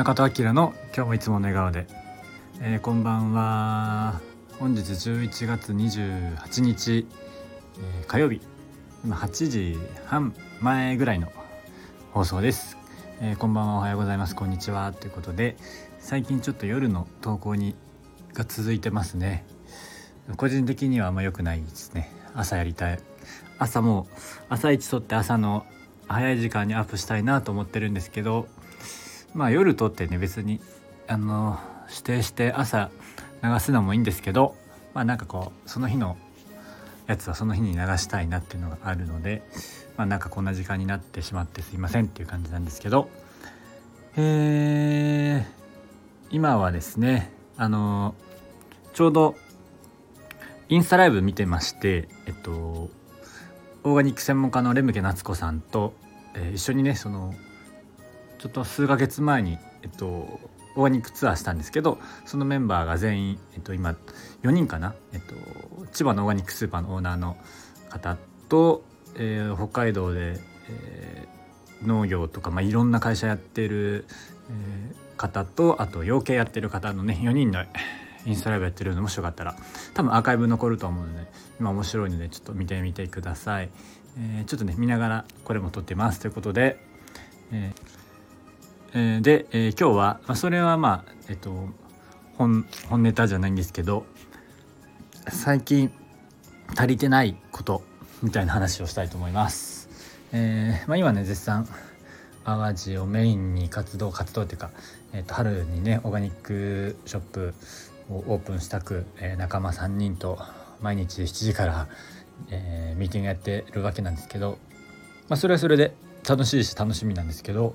中戸明の今日もいつもの笑顔で、えー、こんばんは。本日11月28日、えー、火曜日。今8時半前ぐらいの放送です、えー、こんばんは。おはようございます。こんにちは。ということで最近ちょっと夜の投稿にが続いてますね。個人的にはあんま良くないですね。朝やりたい。朝も朝一とって朝の早い時間にアップしたいなと思ってるんですけどまあ夜撮ってね別にあの指定して朝流すのもいいんですけどまあなんかこうその日のやつはその日に流したいなっていうのがあるのでまあなんかこんな時間になってしまってすいませんっていう感じなんですけどえー、今はですねあのちょうどインスタライブ見てましてえっとオーガニック専門家のレムケ夏子さんと、えー、一緒にねそのちょっと数ヶ月前に、えっと、オーガニックツアーしたんですけどそのメンバーが全員、えっと、今4人かな、えっと、千葉のオーガニックスーパーのオーナーの方と、えー、北海道で、えー、農業とか、まあ、いろんな会社やってる、えー、方とあと養鶏やってる方のね4人のインスタライブやってるのもしよかったら多分アーカイブ残ると思うので今面白いのでちょっと見てみてください、えー、ちょっとね見ながらこれも撮ってます。ということで、ええー、で、えー、今日は、まあ、それはまあえっと本本ネタじゃないんですけど最近足りてないことみたいな話をしたいと思います。えーまあ、今ね絶賛淡路をメインに活動活動っていうか、えー、と春にねオーガニックショップをオープンしたく、えー、仲間3人と毎日7時から、えー、ミーティングやってるわけなんですけど、まあ、それはそれで楽しいし楽しみなんですけど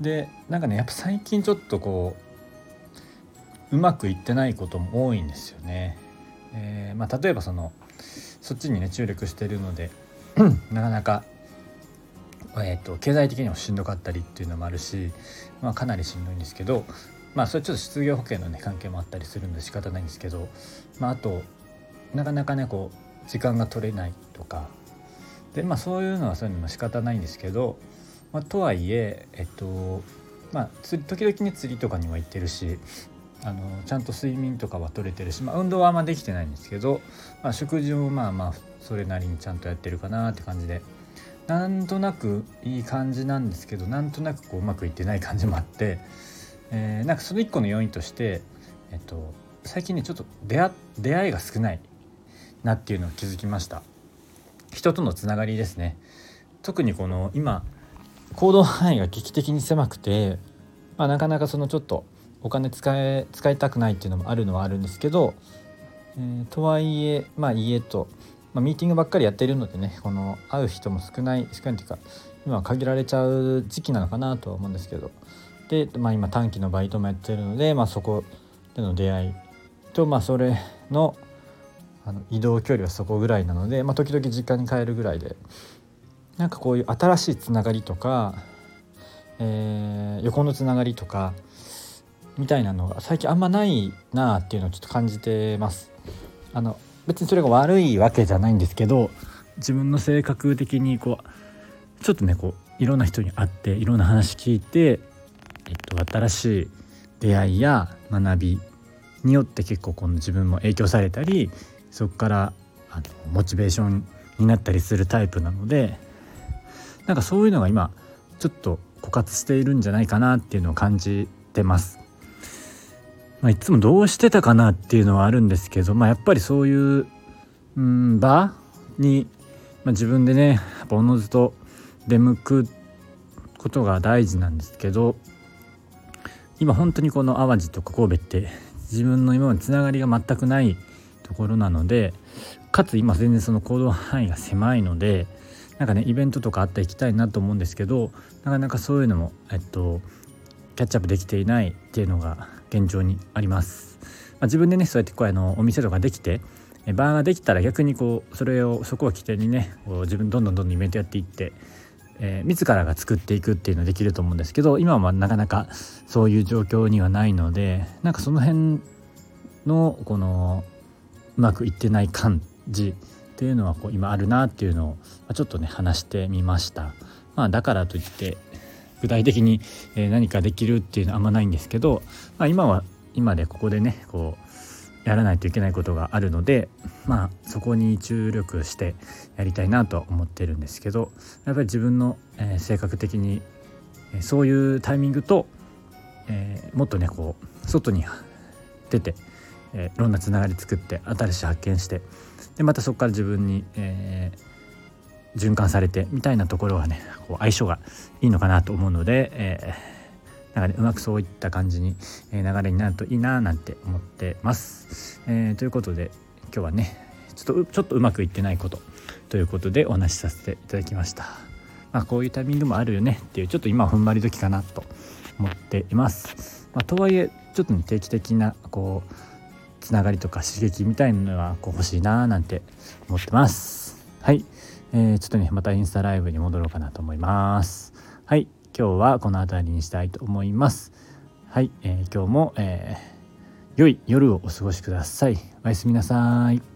でなんかねやっぱ最近ちょっとこううまくいってないことも多いんですよね。えー、まあ、例えばそのそっちにね注力してるので なかなか、えーと、経済的にもしんどかったりっていうのもあるし、まあ、かなりしんどいんですけどまあそれちょっと失業保険のね関係もあったりするんで仕方ないんですけど、まあ、あとなかなかねこう時間が取れないとかでまあそういうのはそういうのも仕方ないんですけどまあ、とはいええっとまあ時々ね釣りとかには行ってるしあのちゃんと睡眠とかは取れてるし、まあ、運動はあんまできてないんですけど、まあ、食事もまあまあそれなりにちゃんとやってるかなって感じでなんとなくいい感じなんですけどなんとなくこううまくいってない感じもあって、えー、なんかその一個の要因として、えっと、最近ねちょっと出会出会いが少ないなっていうのを気づきました。人とのつがりですね。特にこの今行動範囲が劇的に狭くて、まあ、なかなかそのちょっとお金使え使いたくないっていうのもあるのはあるんですけど、えー、とはいえまあ家と、まあ、ミーティングばっかりやっているのでねこの会う人も少ない少ないっていうか今は限られちゃう時期なのかなとは思うんですけど。で、まあ、今短期のバイトもやってるので、まあ、そこでの出会いと、まあ、それのあの移動距離はそこぐらいなので、まあ、時々実家に帰るぐらいでなんかこういう新しいつながりとか、えー、横のつながりとかみたいなのが最近あんまないなっていうのをちょっと感じてます。あの別にそれが悪いわけじゃないんですけど自分の性格的にこうちょっとねこういろんな人に会っていろんな話聞いて、えっと、新しい出会いや学びによって結構この自分も影響されたりそこからあのモチベーションになったりするタイプなのでなんかそういうのが今ちょっと枯渇しているんじゃないかなっていうのを感じてます。まあ、いつもどうしてたかなっていうのはあるんですけど、まあ、やっぱりそういううん場に、まあ、自分でねおのずと出向くことが大事なんですけど今本当にこの淡路とか神戸って自分の今までつながりが全くないところなのでかつ今全然その行動範囲が狭いのでなんかねイベントとかあったら行きたいなと思うんですけどなかなかそういうのもえっとキャッチアップできていないっていうのが現状にあります。まあ、自分でねそうやってこうあのお店とかできてバーができたら逆にこうそれをそこを起点にねこう自分どんどんどんどんイベントやっていって、えー、自らが作っていくっていうのできると思うんですけど今はなかなかそういう状況にはないのでなんかその辺のこのうまくいってない感じっていうのはこう今あるなっていうのをちょっとね話してみました。まあ、だからといって具体的に、何かできるっていうのはあんまないんですけど、まあ、今は今でここでねこうやらないといけないことがあるのでまあそこに注力してやりたいなと思ってるんですけどやっぱり自分の、え性格的にそういうタイミングと、えー、もっとねこう外に出て、えー、いろんなつながり作って新しい発見してでまたそこから自分に、えー、循環されてみたいなところはねこう相性がいいのかなと思うので、えー、なんかねうまくそういった感じに、え流れになるといいななんて思ってます。えー、ということで今日はねちょっとちょっとうまくいってないことということでお話しさせていただきました。まあ、こういうタイミングもあるよねっていうちょっと今踏ん張り時かなと思っています。まあ、とはいえちょっと、ね、定期的なこうつながりとか刺激みたいなのはこう欲しいななんて思ってます。はい、えー、ちょっとねまたインスタライブに戻ろうかなと思います。はい、今日はこの辺りにしたいと思います。はい、えー、今日も、えー、良い夜をお過ごしください。おやすみなさい。